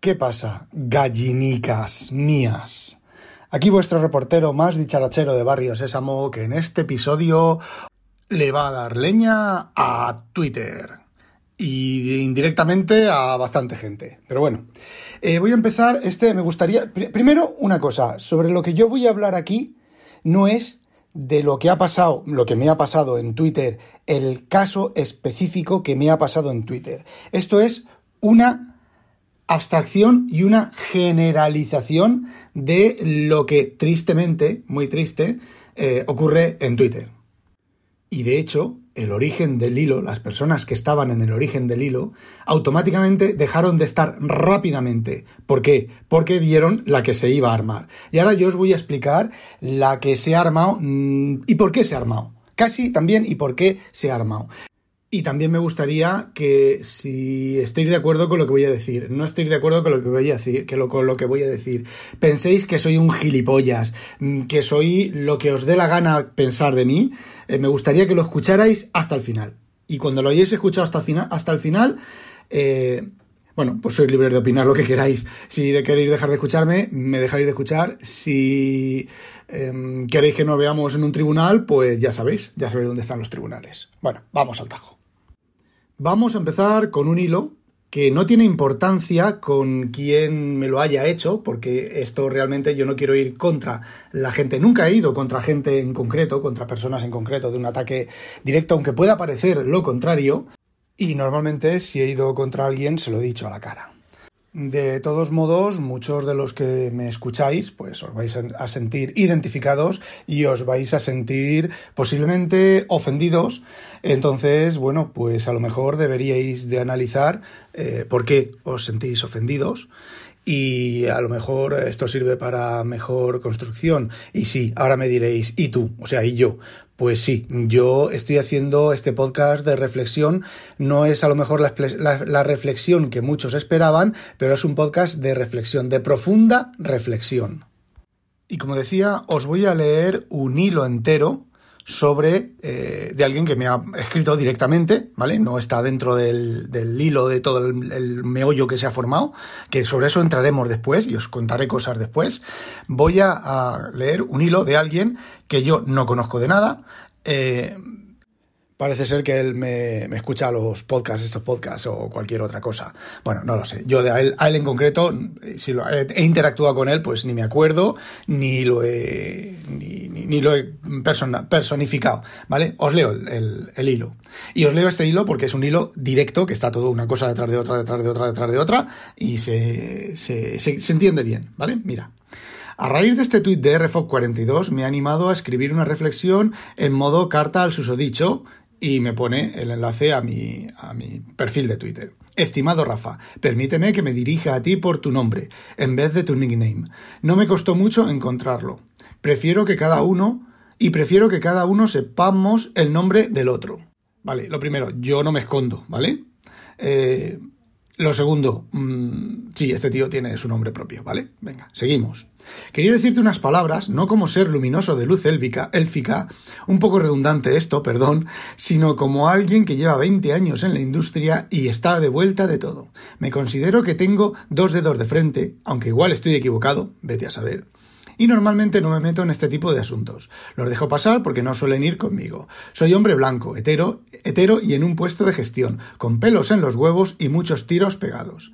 ¿Qué pasa, gallinicas mías? Aquí vuestro reportero más dicharachero de Barrio Sésamo que en este episodio le va a dar leña a Twitter y indirectamente a bastante gente. Pero bueno, eh, voy a empezar. Este me gustaría. Primero, una cosa. Sobre lo que yo voy a hablar aquí no es de lo que ha pasado, lo que me ha pasado en Twitter, el caso específico que me ha pasado en Twitter. Esto es una abstracción y una generalización de lo que tristemente, muy triste, eh, ocurre en Twitter. Y de hecho, el origen del hilo, las personas que estaban en el origen del hilo, automáticamente dejaron de estar rápidamente. ¿Por qué? Porque vieron la que se iba a armar. Y ahora yo os voy a explicar la que se ha armado mm, y por qué se ha armado. Casi también y por qué se ha armado. Y también me gustaría que si estéis de acuerdo con lo que voy a decir, no estéis de acuerdo con lo que voy a decir, que con lo que voy a decir, penséis que soy un gilipollas, mm, que soy lo que os dé la gana pensar de mí, eh, me gustaría que lo escucharais hasta el final. Y cuando lo hayáis escuchado hasta el final, hasta el final eh, bueno, pues sois libres de opinar lo que queráis. Si queréis dejar de escucharme, me dejáis de escuchar. Si em, queréis que nos veamos en un tribunal, pues ya sabéis, ya sabéis dónde están los tribunales. Bueno, vamos al tajo. Vamos a empezar con un hilo que no tiene importancia con quién me lo haya hecho, porque esto realmente yo no quiero ir contra la gente. Nunca he ido contra gente en concreto, contra personas en concreto, de un ataque directo, aunque pueda parecer lo contrario. Y normalmente si he ido contra alguien se lo he dicho a la cara. De todos modos, muchos de los que me escucháis, pues os vais a sentir identificados y os vais a sentir posiblemente ofendidos. Entonces, bueno, pues a lo mejor deberíais de analizar eh, por qué os sentís ofendidos y a lo mejor esto sirve para mejor construcción. Y sí, ahora me diréis, ¿y tú? O sea, ¿y yo? Pues sí, yo estoy haciendo este podcast de reflexión. No es a lo mejor la, reflexión que muchos esperaban, pero es un podcast de reflexión, de profunda reflexión. Y como decía, os voy a leer un hilo entero sobre eh, de alguien que me ha escrito directamente, ¿vale? No está dentro del, hilo de todo el, meollo que se ha formado, que sobre eso entraremos después y os contaré cosas después. Voy a, leer un hilo de alguien que yo no conozco de nada. Eh, Parece ser que él me, escucha los podcasts, estos podcasts o cualquier otra cosa. Bueno, no lo sé. Yo de a él, él en concreto, si lo, he, interactuado con él, pues ni me acuerdo, ni lo he, ni, lo he personificado. ¿Vale? Os leo el, hilo. Y os leo este hilo porque es un hilo directo, que está todo una cosa detrás de otra, detrás de otra, detrás de otra, y se, se, se, entiende bien. ¿Vale? Mira. A raíz de este tuit de RFOC42 me ha animado a escribir una reflexión en modo carta al susodicho y me pone el enlace a mi, a mi perfil de Twitter. Estimado Rafa, permíteme que me dirija a ti por tu nombre, en vez de tu nickname. No me costó mucho encontrarlo. Prefiero que cada uno, y prefiero que cada uno sepamos el nombre del otro. Vale, lo primero, yo no me escondo, ¿vale? Eh, lo segundo, mmm, sí, este tío tiene su nombre propio, ¿vale? Venga, seguimos. Quería decirte unas palabras, no como ser luminoso de luz élfica, élfica, un poco redundante esto, perdón, sino como alguien que lleva 20 años en la industria y está de vuelta de todo. Me considero que tengo dos dedos de frente, aunque igual estoy equivocado, vete a saber y normalmente no me meto en este tipo de asuntos. Los dejo pasar porque no suelen ir conmigo. Soy hombre blanco, hetero, hetero y en un puesto de gestión, con pelos en los huevos y muchos tiros pegados.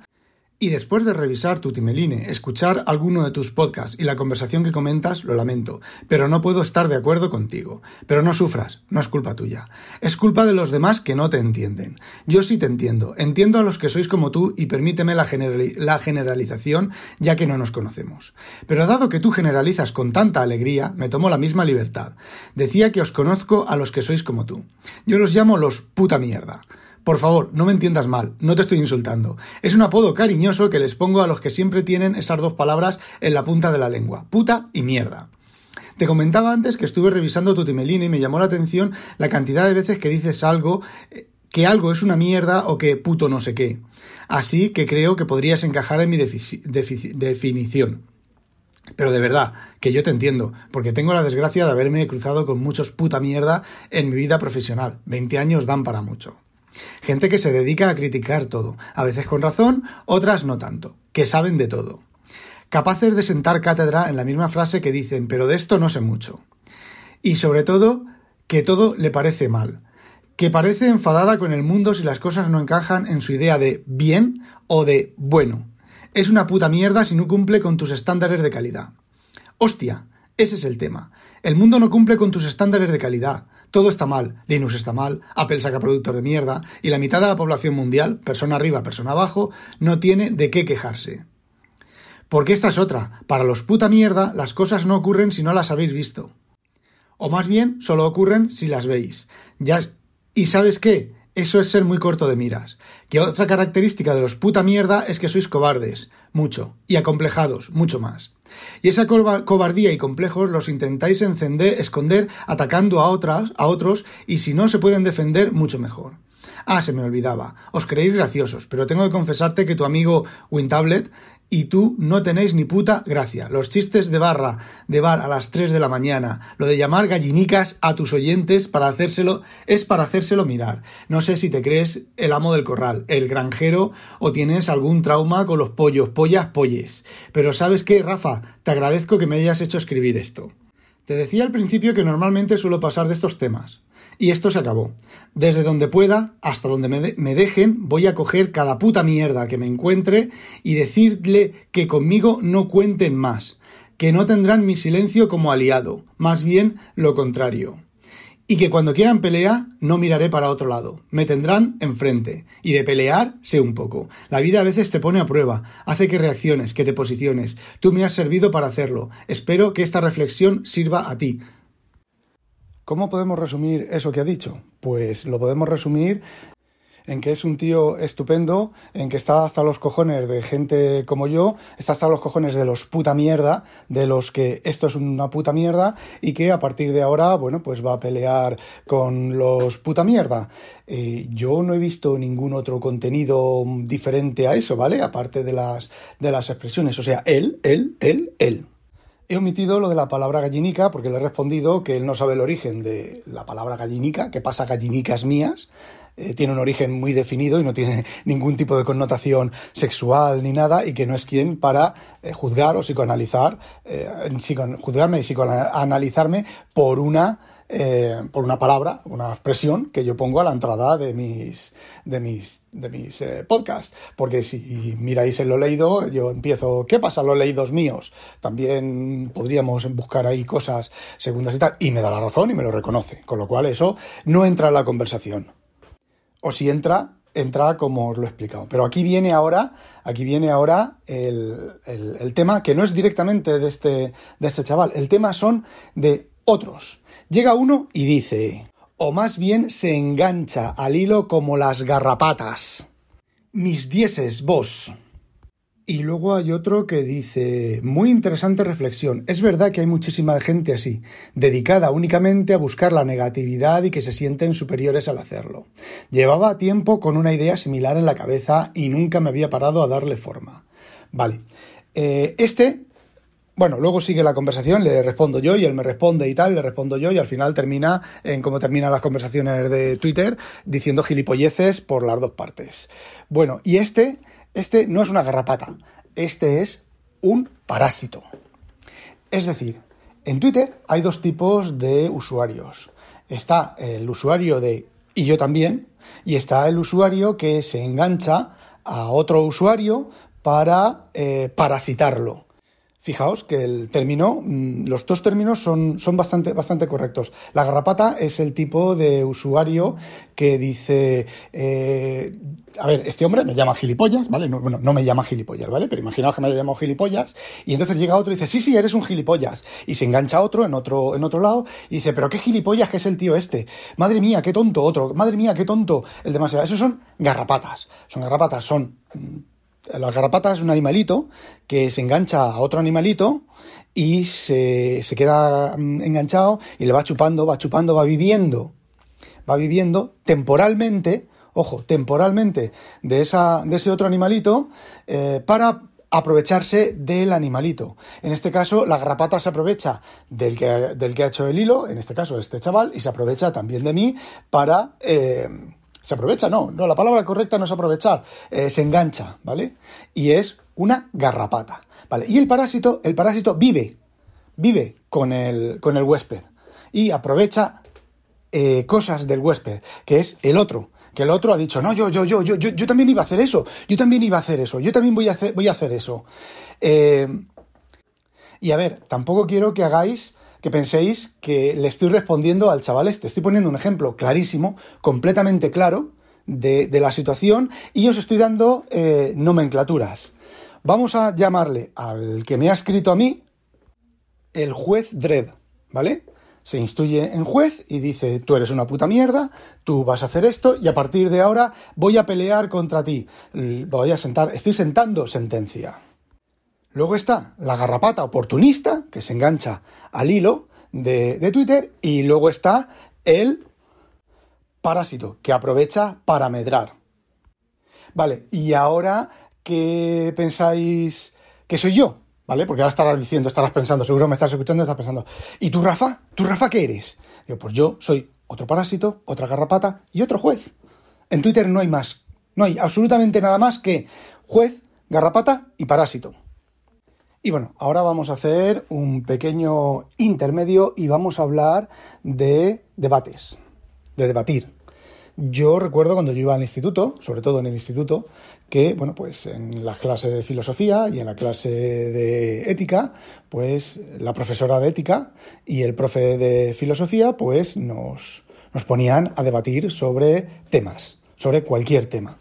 Y después de revisar tu timeline, escuchar alguno de tus podcasts y la conversación que comentas, lo lamento, pero no puedo estar de acuerdo contigo. Pero no sufras, no es culpa tuya. Es culpa de los demás que no te entienden. Yo sí te entiendo, entiendo a los que sois como tú y permíteme la, generalización ya que no nos conocemos. Pero dado que tú generalizas con tanta alegría, me tomo la misma libertad. Decía que os conozco a los que sois como tú. Yo los llamo los puta mierda. Por favor, no me entiendas mal, no te estoy insultando. Es un apodo cariñoso que les pongo a los que siempre tienen esas dos palabras en la punta de la lengua, puta y mierda. Te comentaba antes que estuve revisando tu timelina y me llamó la atención la cantidad de veces que dices algo, eh, que algo es una mierda o que puto no sé qué. Así que creo que podrías encajar en mi definición. Pero de verdad, que yo te entiendo, porque tengo la desgracia de haberme cruzado con muchos puta mierda en mi vida profesional. 20 años dan para mucho. Gente que se dedica a criticar todo, a veces con razón, otras no tanto, que saben de todo. Capaces de sentar cátedra en la misma frase que dicen, pero de esto no sé mucho. Y sobre todo, que todo le parece mal, que parece enfadada con el mundo si las cosas no encajan en su idea de bien o de bueno. Es una puta mierda si no cumple con tus estándares de calidad. Hostia, ese es el tema. El mundo no cumple con tus estándares de calidad. Todo está mal. Linux está mal, Apple saca productos de mierda, y la mitad de la población mundial, persona arriba, persona abajo, no tiene de qué quejarse. Porque esta es otra. Para los puta mierda, las cosas no ocurren si no las habéis visto. O más bien, solo ocurren si las veis. Ya, ¿Y sabes qué? Eso es ser muy corto de miras. Que otra característica de los puta mierda es que sois cobardes, mucho, y acomplejados, mucho más. Y esa cobardía y complejos los intentáis encender, esconder atacando a otras, a otros, y si no se pueden defender, mucho mejor. Ah, se me olvidaba. Os creéis graciosos, pero tengo que confesarte que tu amigo WinTablet y tú no tenéis ni puta gracia. Los chistes de barra, de bar a las 3 de la mañana, lo de llamar gallinicas a tus oyentes para hacérselo, es para hacérselo mirar. No sé si te crees el amo del corral, el granjero o tienes algún trauma con los pollos, pollas, polles. Pero ¿sabes qué, Rafa? Te agradezco que me hayas hecho escribir esto. Te decía al principio que normalmente suelo pasar de estos temas. Y esto se acabó. Desde donde pueda, hasta donde me, dejen, voy a coger cada puta mierda que me encuentre y decirle que conmigo no cuenten más, que no tendrán mi silencio como aliado, más bien lo contrario. Y que cuando quieran pelea, no miraré para otro lado, me tendrán enfrente. Y de pelear, sé un poco. La vida a veces te pone a prueba, hace que reacciones, que te posiciones. Tú me has servido para hacerlo. Espero que esta reflexión sirva a ti. ¿Cómo podemos resumir eso que ha dicho? Pues lo podemos resumir en que es un tío estupendo, en que está hasta los cojones de gente como yo, está hasta los cojones de los puta mierda, de los que esto es una puta mierda y que a partir de ahora, bueno, pues va a pelear con los puta mierda. Eh, yo no he visto ningún otro contenido diferente a eso, ¿vale? Aparte de las, de las expresiones. O sea, él, él, él, él. He omitido lo de la palabra gallinica porque le he respondido que él no sabe el origen de la palabra gallinica, que pasa gallinicas mías. Eh, tiene un origen muy definido y no tiene ningún tipo de connotación sexual ni nada y que no es quien para eh, juzgar o psicoanalizar, eh, juzgarme y psicoanalizarme por una eh, por una palabra, una expresión que yo pongo a la entrada de mis, de mis, de mis eh, podcasts. Porque si miráis en lo leído, yo empiezo, ¿qué pasa los leídos míos? También podríamos buscar ahí cosas segundas y tal, y me da la razón y me lo reconoce. Con lo cual eso no entra en la conversación. O si entra, entra como os lo he explicado. Pero aquí viene ahora, aquí viene ahora el, el tema que no es directamente de este, de este chaval. El tema son de otros. Llega uno y dice, o más bien se engancha al hilo como las garrapatas. Mis dieces, vos. Y luego hay otro que dice, muy interesante reflexión. Es verdad que hay muchísima gente así, dedicada únicamente a buscar la negatividad y que se sienten superiores al hacerlo. Llevaba tiempo con una idea similar en la cabeza y nunca me había parado a darle forma. Vale. Eh, este bueno, luego sigue la conversación, le respondo yo y él me responde y tal, le respondo yo y al final termina en cómo terminan las conversaciones de Twitter diciendo gilipolleces por las dos partes. Bueno, y este, este no es una garrapata, este es un parásito. Es decir, en Twitter hay dos tipos de usuarios. Está el usuario de y yo también, y está el usuario que se engancha a otro usuario para eh, parasitarlo. Fijaos que el término, mm, los dos términos son, son bastante, bastante correctos. La garrapata es el tipo de usuario que dice, eh, a ver, este hombre me llama gilipollas, ¿vale? No, bueno, no me llama gilipollas, ¿vale? Pero imaginaos que me haya llamado gilipollas y entonces llega otro y dice, sí, sí, eres un gilipollas. Y se engancha otro en otro, en otro lado y dice, pero qué gilipollas que es el tío este. Madre mía, qué tonto otro. Madre mía, qué tonto el demasiado. Esos son garrapatas. Son garrapatas, son mm, la garrapata es un animalito que se engancha a otro animalito y se, se queda mm, enganchado y le va chupando, va chupando, va viviendo, va viviendo temporalmente, ojo, temporalmente de, esa, de ese otro animalito eh, para aprovecharse del animalito. En este caso, la garrapata se aprovecha del que, del que ha hecho el hilo, en este caso este chaval, y se aprovecha también de mí para... Eh, se aprovecha, no, no, la palabra correcta no es aprovechar, eh, se engancha, ¿vale? Y es una garrapata, ¿vale? Y el parásito, el parásito vive, vive con el, con el huésped y aprovecha eh, cosas del huésped, que es el otro, que el otro ha dicho, no, yo, yo, yo, yo, yo, yo también iba a hacer eso, yo también iba a hacer eso, yo también voy a hacer, voy a hacer eso. Eh, y a ver, tampoco quiero que hagáis, que penséis que le estoy respondiendo al chaval este. Estoy poniendo un ejemplo clarísimo, completamente claro, de, la situación y os estoy dando eh, nomenclaturas. Vamos a llamarle al que me ha escrito a mí el juez Dredd, ¿vale? se instruye en juez y dice, tú eres una puta mierda, tú vas a hacer esto y a partir de ahora voy a pelear contra ti. Voy a sentar, estoy sentando sentencia. Luego está la garrapata oportunista, que se engancha al hilo de, Twitter, y luego está el parásito, que aprovecha para medrar. Vale, y ahora, ¿qué pensáis que soy yo? ¿vale? Porque ahora estarás diciendo, estarás pensando, seguro me estás escuchando estás pensando, ¿y tú, Rafa? ¿Tú, Rafa, qué eres? Digo, pues yo soy otro parásito, otra garrapata y otro juez. En Twitter no hay más, no hay absolutamente nada más que juez, garrapata y parásito. Y bueno, ahora vamos a hacer un pequeño intermedio y vamos a hablar de debates, de debatir. Yo recuerdo cuando yo iba al instituto, sobre todo en el instituto, que, bueno, pues en la clase de filosofía y en la clase de ética, pues la profesora de ética y el profe de filosofía, pues nos, nos ponían a debatir sobre temas, sobre cualquier tema.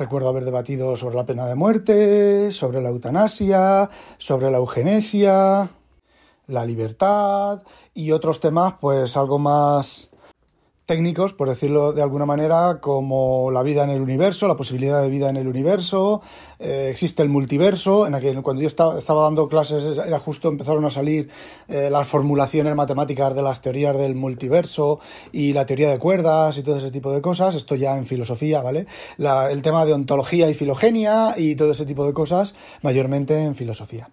Recuerdo haber debatido sobre la pena de muerte, sobre la eutanasia, sobre la eugenesia, la libertad y otros temas, pues algo más técnicos, por decirlo de alguna manera, como la vida en el universo, la posibilidad de vida en el universo, eh, existe el multiverso, en aquel, cuando yo estaba, dando clases era justo empezaron a salir eh, las formulaciones matemáticas de las teorías del multiverso y la teoría de cuerdas y todo ese tipo de cosas, esto ya en filosofía, ¿vale? el tema de ontología y filogenia y todo ese tipo de cosas, mayormente en filosofía.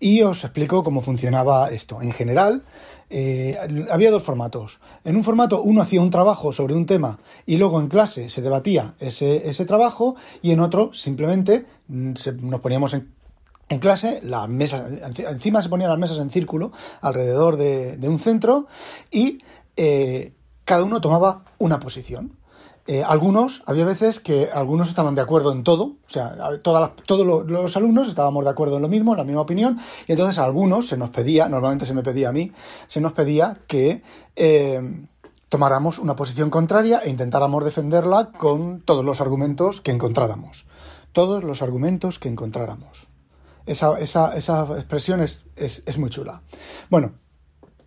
Y os explico cómo funcionaba esto. En general, eh, había dos formatos. En un formato uno hacía un trabajo sobre un tema y luego en clase se debatía ese, ese trabajo y en otro simplemente mm, nos poníamos en, en clase, las mesas, encima se ponían las mesas en círculo alrededor de, un centro y eh, cada uno tomaba una posición. Eh, algunos, había veces que algunos estaban de acuerdo en todo, o sea, todas todos los, alumnos estábamos de acuerdo en lo mismo, en la misma opinión, y entonces a algunos se nos pedía, normalmente se me pedía a mí, se nos pedía que eh, tomáramos una posición contraria e intentáramos defenderla con todos los argumentos que encontráramos. Todos los argumentos que encontráramos. Esa, esa, esa expresión es, es muy chula. Bueno,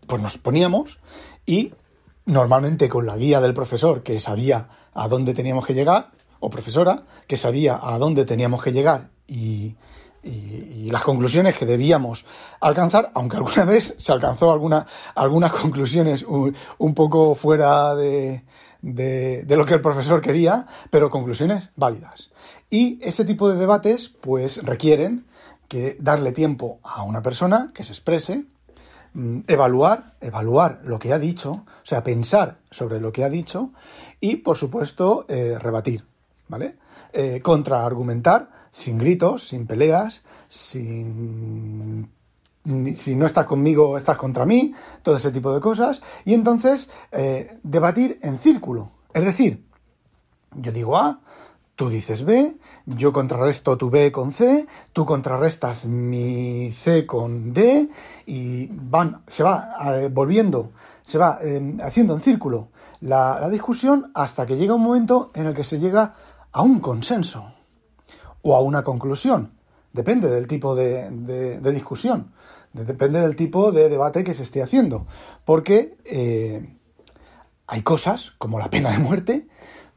pues nos poníamos y normalmente con la guía del profesor que sabía a dónde teníamos que llegar, o profesora, que sabía a dónde teníamos que llegar y, las conclusiones que debíamos alcanzar, aunque alguna vez se alcanzó alguna, algunas conclusiones un, poco fuera de, de, lo que el profesor quería, pero conclusiones válidas. Y ese tipo de debates, pues, requieren que darle tiempo a una persona que se exprese, evaluar, evaluar lo que ha dicho, o sea, pensar sobre lo que ha dicho y, por supuesto, eh, rebatir, ¿vale? Eh, contraargumentar sin gritos, sin peleas, sin si no estás conmigo, estás contra mí, todo ese tipo de cosas, y entonces eh, debatir en círculo. Es decir, yo digo A, Tú dices B, yo contrarresto tu B con C, tú contrarrestas mi C con D y van, se va eh, volviendo, se va eh, haciendo en círculo la, discusión hasta que llega un momento en el que se llega a un consenso o a una conclusión. Depende del tipo de, discusión, depende del tipo de debate que se esté haciendo, porque eh, hay cosas como la pena de muerte,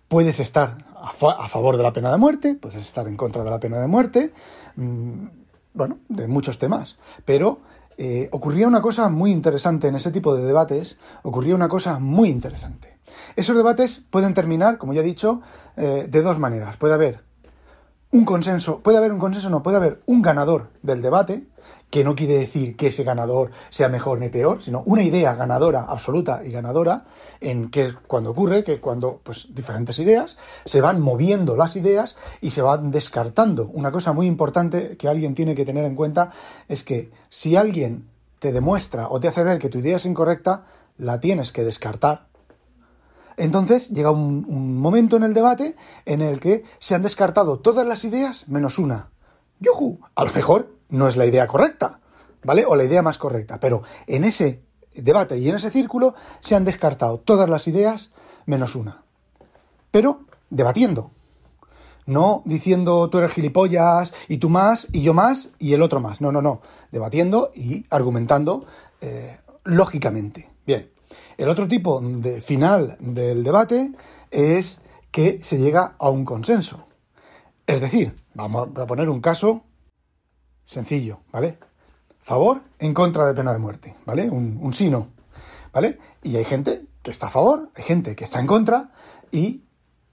puedes estar a, favor de la pena de muerte, puedes estar en contra de la pena de muerte, mm, bueno, de muchos temas. Pero eh, ocurría una cosa muy interesante en ese tipo de debates, ocurría una cosa muy interesante. Esos debates pueden terminar, como ya he dicho, eh, de dos maneras. Puede haber un consenso, puede haber un consenso, no, puede haber un ganador del debate, que no quiere decir que ese ganador sea mejor ni peor, sino una idea ganadora, absoluta y ganadora, en que cuando ocurre, que cuando pues diferentes ideas se van moviendo las ideas y se van descartando. Una cosa muy importante que alguien tiene que tener en cuenta es que si alguien te demuestra o te hace ver que tu idea es incorrecta, la tienes que descartar. Entonces llega un, momento en el debate en el que se han descartado todas las ideas menos una. ¡Yujú! A lo mejor no es la idea correcta, ¿vale? O la idea más correcta. Pero en ese debate y en ese círculo se han descartado todas las ideas menos una. Pero debatiendo. No diciendo tú eres gilipollas y tú más y yo más y el otro más. No, no, no. Debatiendo y argumentando eh, lógicamente. Bien. El otro tipo de final del debate es que se llega a un consenso. Es decir, vamos a poner un caso Sencillo, ¿vale? Favor en contra de pena de muerte, ¿vale? Un, un no, ¿vale? Y hay gente que está a favor, hay gente que está en contra y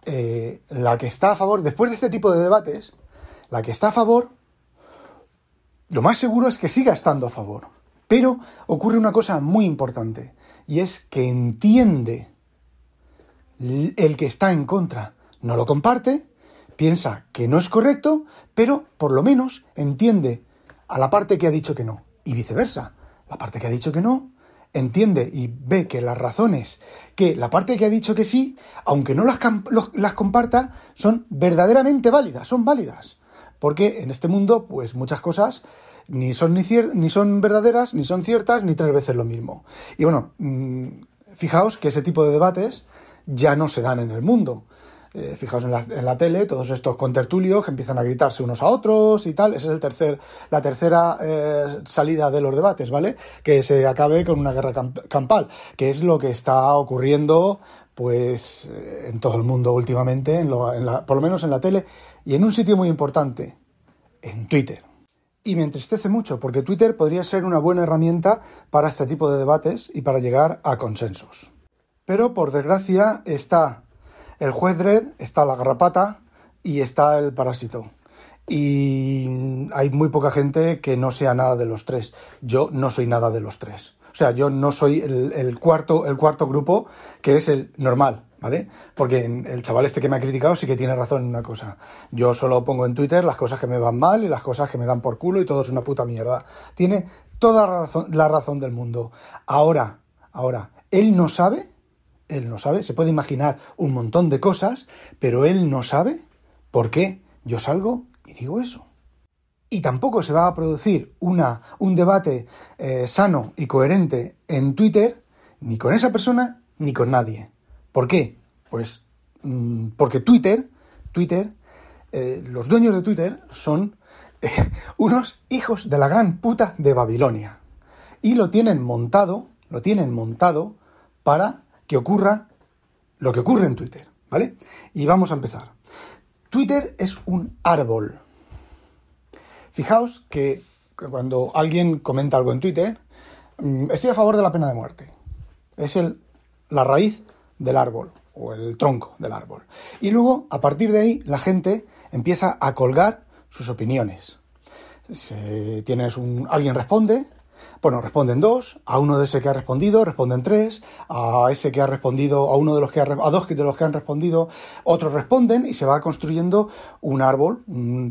eh, la que está a favor, después de este tipo de debates, la que está a favor, lo más seguro es que siga estando a favor. Pero ocurre una cosa muy importante y es que entiende el que está en contra, no lo comparte, piensa que no es correcto, pero por lo menos entiende a la parte que ha dicho que no. Y viceversa. La parte que ha dicho que no entiende y ve que las razones que la parte que ha dicho que sí, aunque no las, las comparta, son verdaderamente válidas, son válidas. Porque en este mundo, pues muchas cosas ni son, ni, ni son verdaderas, ni son ciertas, ni tres veces lo mismo. Y bueno, mm, fijaos que ese tipo de debates ya no se dan en el mundo. Eh, fijaos en la, tele, todos estos contertulios que empiezan a gritarse unos a otros y tal. Esa es el tercer, la tercera eh, salida de los debates, ¿vale? Que se acabe con una guerra campal, que es lo que está ocurriendo pues eh, en todo el mundo últimamente, en por lo menos en la tele, y en un sitio muy importante, en Twitter. Y me entristece mucho, porque Twitter podría ser una buena herramienta para este tipo de debates y para llegar a consensos. Pero por desgracia está el juez Dredd, está la garrapata y está el parásito. Y hay muy poca gente que no sea nada de los tres. Yo no soy nada de los tres. O sea, yo no soy el, cuarto, el cuarto grupo, que es el normal, ¿vale? Porque el chaval este que me ha criticado sí que tiene razón en una cosa. Yo solo pongo en Twitter las cosas que me van mal y las cosas que me dan por culo y todo es una puta mierda. Tiene toda la razón, la razón del mundo. Ahora, ahora, él no sabe él no sabe, se puede imaginar un montón de cosas, pero él no sabe por qué yo salgo y digo eso. Y tampoco se va a producir una, un debate eh, sano y coherente en Twitter, ni con esa persona, ni con nadie. ¿Por qué? Pues mm, porque Twitter, Twitter, eh, los dueños de Twitter son eh, unos hijos de la gran puta de Babilonia. Y lo tienen montado, lo tienen montado para que ocurra lo que ocurre en Twitter, ¿vale? Y vamos a empezar. Twitter es un árbol. Fijaos que cuando alguien comenta algo en Twitter, mm, estoy a favor de la pena de muerte. Es el, la raíz del árbol o el tronco del árbol. Y luego, a partir de ahí, la gente empieza a colgar sus opiniones. tienes un, alguien responde, bueno, responden dos, a uno de ese que ha respondido responden tres, a ese que ha respondido, a uno de los que ha, a dos de los que han respondido, otros responden y se va construyendo un árbol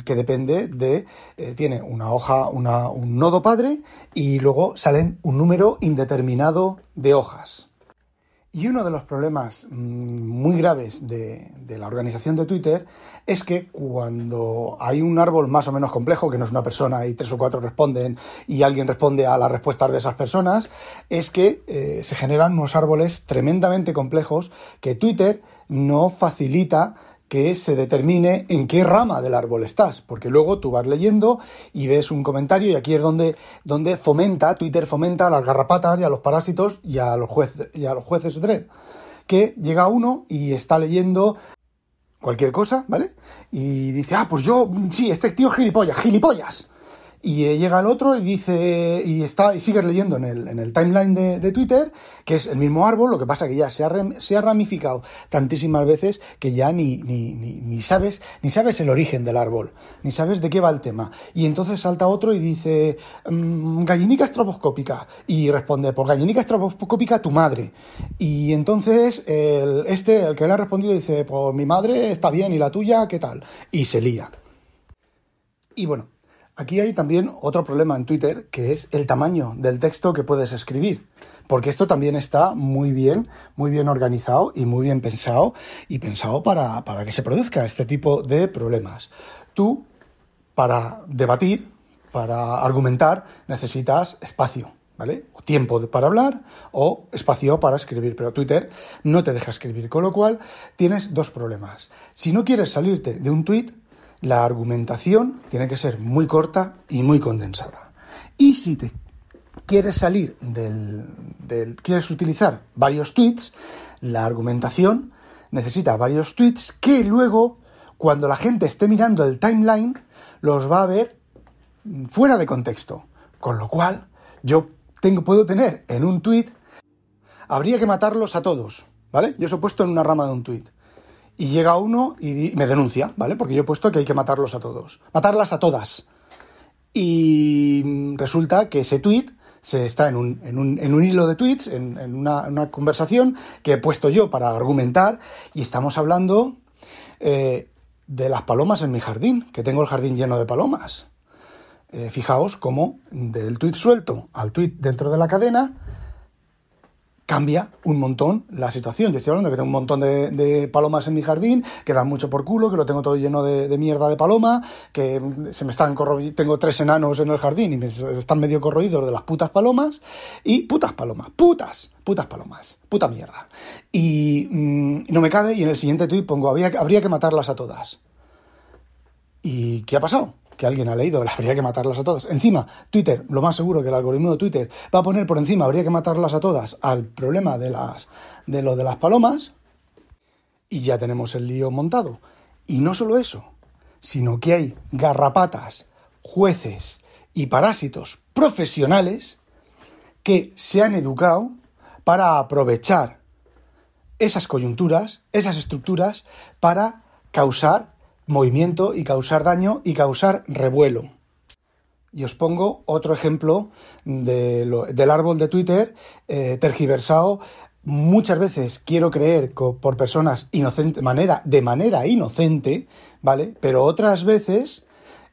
que depende de, eh, tiene una hoja, una, un nodo padre y luego salen un número indeterminado de hojas. Y uno de los problemas mm, muy graves de, la organización de Twitter es que cuando hay un árbol más o menos complejo, que no es una persona y tres o cuatro responden y alguien responde a las respuestas de esas personas, es que eh, se generan unos árboles tremendamente complejos que Twitter no facilita que se determine en qué rama del árbol estás, porque luego tú vas leyendo y ves un comentario y aquí es donde, donde fomenta, Twitter fomenta a las garrapatas y a los parásitos y a los, jueces y a los jueces de que llega uno y está leyendo cualquier cosa, ¿vale? Y dice, ah, pues yo, sí, este tío es gilipollas, gilipollas. Y llega el otro y dice, y está, y sigues leyendo en el, en el timeline de, Twitter, que es el mismo árbol, lo que pasa que ya se ha, se ha ramificado tantísimas veces que ya ni, ni, ni, sabes, ni sabes el origen del árbol, ni sabes de qué va el tema. Y entonces salta otro y dice, mmm, gallinica estroboscópica. Y responde, por gallinica estroboscópica tu madre. Y entonces el, este, el que le ha respondido, dice, pues mi madre está bien y la tuya, ¿qué tal? Y se lía. Y bueno, aquí hay también otro problema en Twitter, que es el tamaño del texto que puedes escribir. Porque esto también está muy bien, muy bien organizado y muy bien pensado, y pensado para, para que se produzca este tipo de problemas. Tú, para debatir, para argumentar, necesitas espacio. ¿vale? O tiempo para hablar o espacio para escribir, pero Twitter no te deja escribir, con lo cual tienes dos problemas. Si no quieres salirte de un tweet, la argumentación tiene que ser muy corta y muy condensada. Y si te quieres salir del, del quieres utilizar varios tweets, la argumentación necesita varios tweets que luego, cuando la gente esté mirando el timeline, los va a ver fuera de contexto. Con lo cual, yo tengo, puedo tener en un tweet, habría que matarlos a todos, ¿vale? Yo os he puesto en una rama de un tweet y llega uno y me denuncia, ¿vale? Porque yo he puesto que hay que matarlos a todos. Matarlas a todas. Y resulta que ese tweet se está en un, en un, en un hilo de tweets, en, una, conversación que he puesto yo para argumentar, y estamos hablando eh, de las palomas en mi jardín, que tengo el jardín lleno de palomas. Eh, fijaos cómo del tweet suelto al tweet dentro de la cadena cambia un montón la situación. Yo estoy hablando que tengo un montón de, palomas en mi jardín, que dan mucho por culo, que lo tengo todo lleno de, mierda de paloma, que se me están tengo tres enanos en el jardín y me están medio corroídos de las putas palomas, y putas palomas, putas, putas palomas, puta mierda. Y mm, no me cabe, y en el siguiente tweet pongo, habría que matarlas a todas. ¿Y qué ha pasado? Que alguien ha leído, habría que matarlas a todas. Encima, Twitter, lo más seguro que el algoritmo de Twitter va a poner por encima, habría que matarlas a todas, al problema de, las, de lo de las palomas, y ya tenemos el lío montado. Y no solo eso, sino que hay garrapatas, jueces y parásitos profesionales que se han educado para aprovechar esas coyunturas, esas estructuras, para causar movimiento y causar daño y causar revuelo. Y os pongo otro ejemplo del árbol de Twitter eh, tergiversado. Muchas veces quiero creer por personas inocentes, manera, de manera inocente, ¿vale? Pero otras veces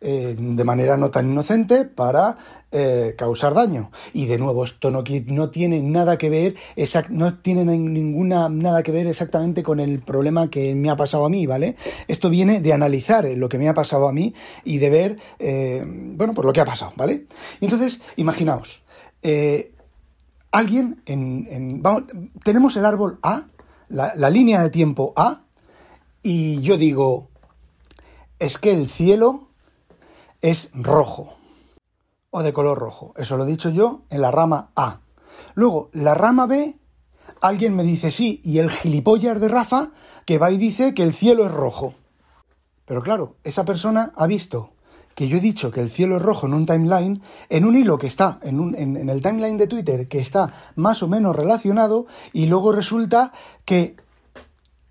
eh, de manera no tan inocente para eh, causar daño. Y de nuevo, esto no, no tiene nada que ver, no tiene ninguna, nada que ver exactamente con el problema que me ha pasado a mí, ¿vale? Esto viene de analizar lo que me ha pasado a mí y de ver, eh, bueno, por lo que ha pasado, ¿vale? Entonces, imaginaos, eh, alguien en, vamos, tenemos el árbol A, la línea de tiempo A, y yo digo, es que el cielo es rojo o de color rojo. Eso lo he dicho yo en la rama A. Luego, la rama B, alguien me dice sí, y el gilipollas de Rafa que va y dice que el cielo es rojo. Pero claro, esa persona ha visto que yo he dicho que el cielo es rojo en un timeline, en un hilo que está, en, un, en, el timeline de Twitter, que está más o menos relacionado, y luego resulta que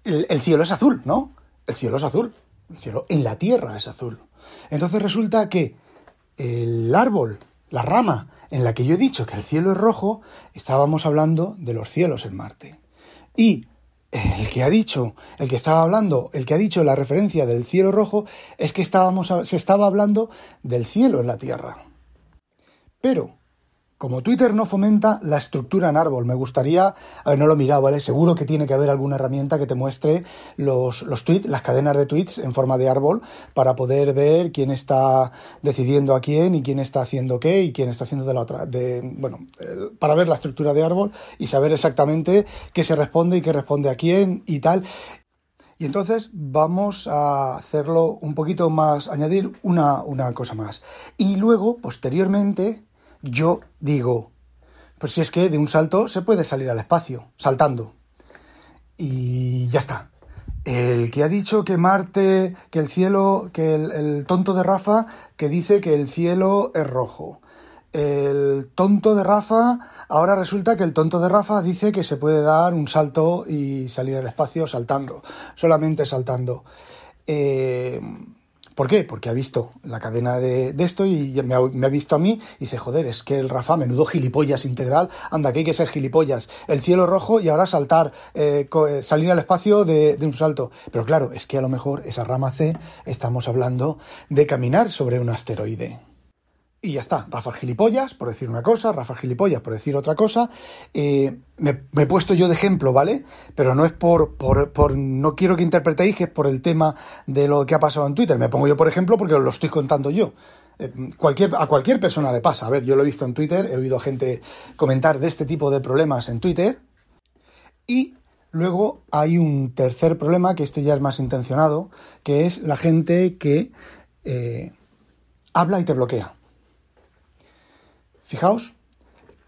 el, el cielo es azul, ¿no? El cielo es azul. El cielo en la Tierra es azul. Entonces resulta que el árbol, la rama en la que yo he dicho que el cielo es rojo, estábamos hablando de los cielos en Marte. Y el que ha dicho, el que estaba hablando, el que ha dicho la referencia del cielo rojo, es que estábamos, se estaba hablando del cielo en la Tierra. Pero como Twitter no fomenta la estructura en árbol, me gustaría, a ver, no lo he mirado, ¿vale? Seguro que tiene que haber alguna herramienta que te muestre los, los tweets, las cadenas de tweets en forma de árbol para poder ver quién está decidiendo a quién y quién está haciendo qué y quién está haciendo de la otra. De, bueno, para ver la estructura de árbol y saber exactamente qué se responde y qué responde a quién y tal. Y entonces vamos a hacerlo un poquito más, añadir una, una cosa más. Y luego, posteriormente, yo digo, pues si es que de un salto se puede salir al espacio, saltando. Y ya está. El que ha dicho que Marte, que el cielo, que el, el tonto de Rafa, que dice que el cielo es rojo el tonto de Rafa, ahora resulta que el tonto de Rafa dice que se puede dar un salto y salir al espacio saltando, solamente saltando. Eh, ¿Por qué? Porque ha visto la cadena de, esto y me ha, visto a mí y dice, joder, es que el Rafa, menudo gilipollas integral, anda, que hay que ser gilipollas. El cielo rojo y ahora saltar, eh, eh, salir al espacio de, de un salto. Pero claro, es que a lo mejor esa rama C estamos hablando de caminar sobre un asteroide. Y ya está, Rafa gilipollas, por decir una cosa, Rafa gilipollas, por decir otra cosa. Eh, me, he puesto yo de ejemplo, ¿vale? Pero no es por, por, no quiero que interpretéis que es por el tema de lo que ha pasado en Twitter. Me pongo yo por ejemplo porque lo estoy contando yo. Eh, a cualquier persona le pasa. A ver, yo lo he visto en Twitter, he oído gente comentar de este tipo de problemas en Twitter. Y luego hay un tercer problema, que este ya es más intencionado, que es la gente que eh, habla y te bloquea. Fijaos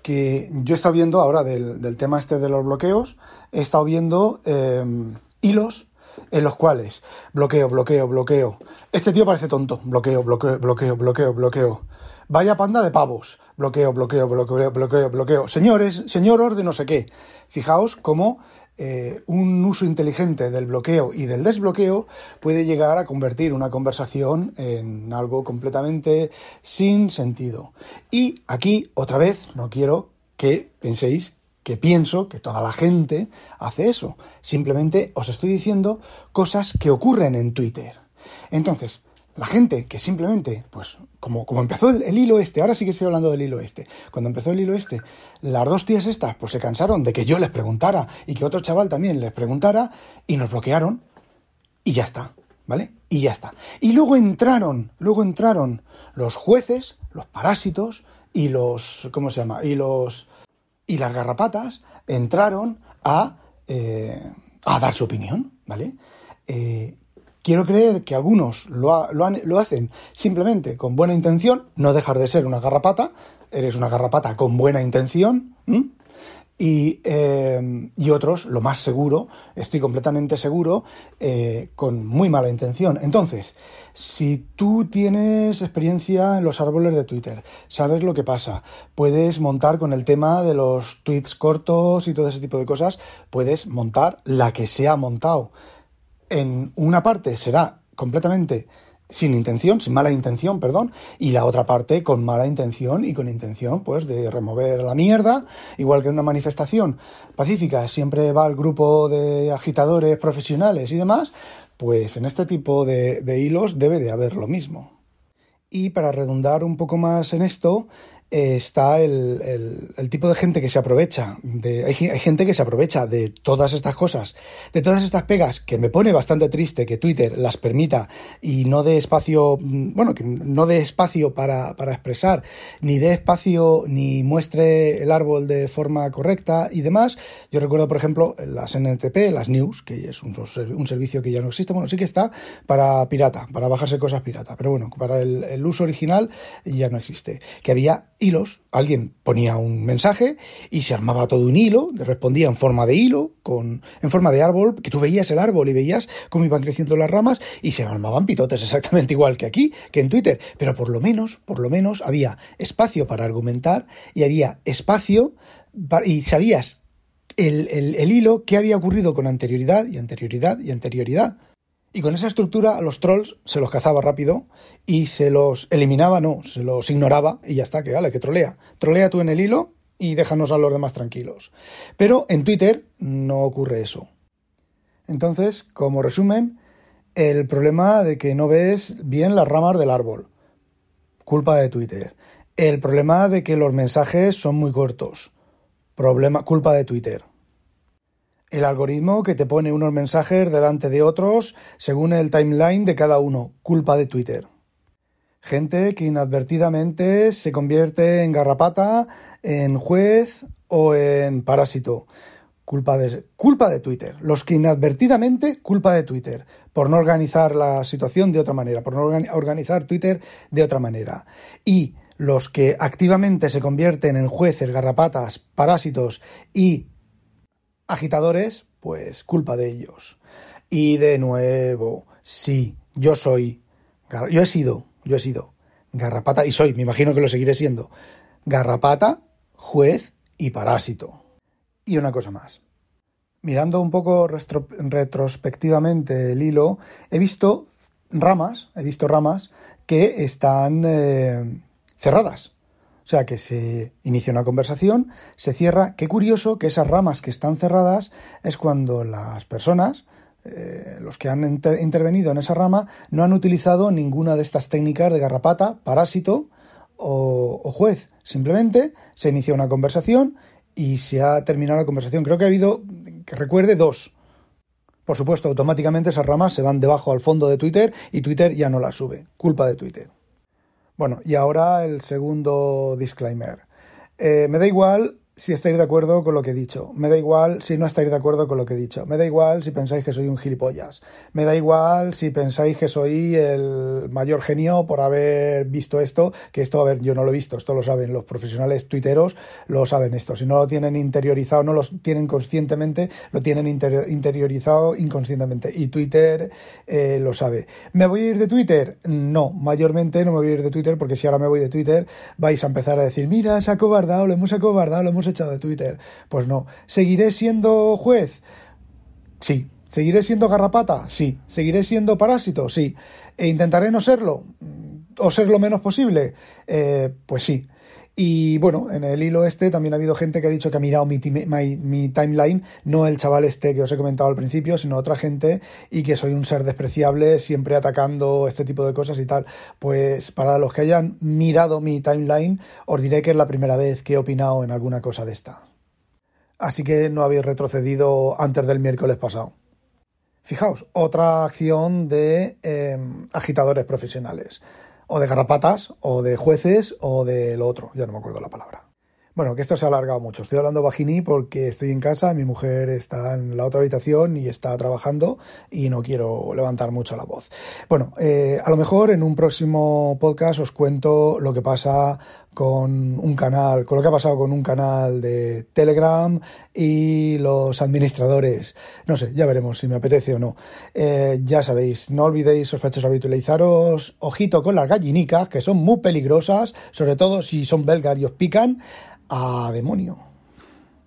que yo he estado viendo ahora del, tema este de los bloqueos, he estado viendo em, hilos en los cuales bloqueo, bloqueo, bloqueo. Este tío parece tonto. Bloqueo, bloqueo, bloqueo, bloqueo, bloqueo. Vaya panda de pavos. Bloqueo, bloqueo, bloqueo, bloqueo, bloqueo. Señores, señor de no sé qué. Fijaos cómo eh, un uso inteligente del bloqueo y del desbloqueo puede llegar a convertir una conversación en algo completamente sin sentido. Y aquí, otra vez, no quiero que penséis que pienso que toda la gente hace eso. Simplemente os estoy diciendo cosas que ocurren en Twitter. Entonces, la gente que simplemente, pues como, como empezó el, hilo este, ahora sí que estoy hablando del hilo este, cuando empezó el hilo este, las dos tías estas pues se cansaron de que yo les preguntara y que otro chaval también les preguntara y nos bloquearon y ya está, ¿vale? Y ya está. Y luego entraron, luego entraron los jueces, los parásitos y los, ¿cómo se llama? Y los, y las garrapatas entraron a, eh, a dar su opinión, ¿vale? Eh, Quiero creer que algunos lo, lo, hacen simplemente con buena intención, no dejar de ser una garrapata, eres una garrapata con buena intención, y, eh, y, otros, lo más seguro, estoy completamente seguro, eh, con muy mala intención. Entonces, si tú tienes experiencia en los árboles de Twitter, sabes lo que pasa, puedes montar con el tema de los tweets cortos y todo ese tipo de cosas, puedes montar la que se ha montado en una parte será completamente sin intención, sin mala intención, perdón, y la otra parte con mala intención y con intención, pues, de remover la mierda, igual que en una manifestación pacífica siempre va el grupo de agitadores profesionales y demás, pues en este tipo de, de hilos debe de haber lo mismo. Y para redundar un poco más en esto, está el, el, tipo de gente que se aprovecha, de, hay, gente que se aprovecha de todas estas cosas, de todas estas pegas, que me pone bastante triste que Twitter las permita y no dé espacio, mm, bueno, que no dé espacio para, para expresar, ni dé espacio, ni muestre el árbol de forma correcta y demás. Yo recuerdo, por ejemplo, las NTP, las news, que es un, un servicio que ya no existe, bueno, sí que está para pirata, para bajarse cosas pirata, pero bueno, para el, el uso original ya no existe, que había hilos. Alguien ponía un mensaje y se armaba todo un hilo, respondía en forma de hilo, con, en forma de árbol, que tú veías el árbol y veías cómo iban creciendo las ramas y se armaban pitotes exactamente igual que aquí, que en Twitter. Pero por lo menos, por lo menos había espacio para argumentar y había espacio y sabías el, el hilo que había ocurrido con anterioridad y anterioridad y anterioridad. Y con esa estructura a los trolls se los cazaba rápido y se los eliminaba, no, se los ignoraba y ya está, que vale, que trolea. Trolea tú en el hilo y déjanos a los demás tranquilos. Pero en Twitter no ocurre eso. Entonces, como resumen, el problema de que no ves bien las ramas del árbol. Culpa de Twitter. El problema de que los mensajes son muy cortos. Problema, culpa de Twitter el algoritmo que te pone unos mensajes delante de otros según el timeline de cada uno, culpa de Twitter. Gente que inadvertidamente se convierte en garrapata, en juez o en parásito. Culpa de, culpa de Twitter. Los que inadvertidamente, culpa de Twitter. Por no organizar la situación de otra manera, por no organizar Twitter de otra manera. Y los que activamente se convierten en jueces, garrapatas, parásitos y agitadores, pues culpa de ellos. Y de nuevo, sí, yo soy, yo he sido, yo he sido garrapata, y soy, me imagino que lo seguiré siendo, garrapata, juez y parásito. Y una cosa más. Mirando un poco retrospectivamente el hilo, he visto ramas, he visto ramas que están eh, cerradas. O sea, que se inicia una conversación, se cierra. Qué curioso que esas ramas que están cerradas es cuando las personas, eh, los que han intervenido en esa rama, no han utilizado ninguna de estas técnicas de garrapata, parásito o, o juez. Simplemente se inicia una conversación y se ha terminado la conversación. Creo que ha habido, que recuerde, dos. Por supuesto, automáticamente esas ramas se van debajo al fondo de Twitter y Twitter ya no las sube. Culpa de Twitter. Bueno, y ahora el segundo disclaimer. Eh, me da igual si estáis de acuerdo con lo que he dicho. Me da igual si no estáis de acuerdo con lo que he dicho. Me da igual si pensáis que soy un gilipollas. Me da igual si pensáis que soy el mayor genio por haber visto esto. Que esto, a ver, yo no lo he visto, esto lo saben los profesionales tuiteros, lo saben esto. Si no lo tienen interiorizado, no lo tienen conscientemente, lo tienen interiorizado inconscientemente. Y Twitter eh, lo sabe. ¿Me voy a ir de Twitter? No, mayormente no me voy a ir de Twitter porque si ahora me voy de Twitter vais a empezar a decir, mira, se ha cobardado, lo hemos acobardado, lo hemos echado de Twitter. Pues no. ¿Seguiré siendo juez? Sí. ¿Seguiré siendo garrapata? Sí. ¿Seguiré siendo parásito? Sí. ¿E intentaré no serlo? ¿O ser lo menos posible? Eh, pues sí. Y bueno, en el hilo este también ha habido gente que ha dicho que ha mirado mi, timeline, no el chaval este que os he comentado al principio, sino otra gente, y que soy un ser despreciable, siempre atacando este tipo de cosas y tal. Pues para los que hayan mirado mi timeline, os diré que es la primera vez que he opinado en alguna cosa de esta. Así que no habéis retrocedido antes del miércoles pasado. Fijaos, otra acción de em, agitadores profesionales o de garrapatas, o de jueces, o de lo otro, ya no me acuerdo la palabra. Bueno, que esto se ha alargado mucho. Estoy hablando bajiní porque estoy en casa, mi mujer está en la otra habitación y está trabajando y no quiero levantar mucho la voz. Bueno, eh, a lo mejor en un próximo podcast os cuento lo que pasa con un canal, con lo que ha pasado con un canal de Telegram y los administradores. No sé, ya veremos si me apetece o no. Eh, ya sabéis, no olvidéis sospechosos habitualizaros, ojito con las gallinicas, que son muy peligrosas, sobre todo si son belgas y os pican a demonio.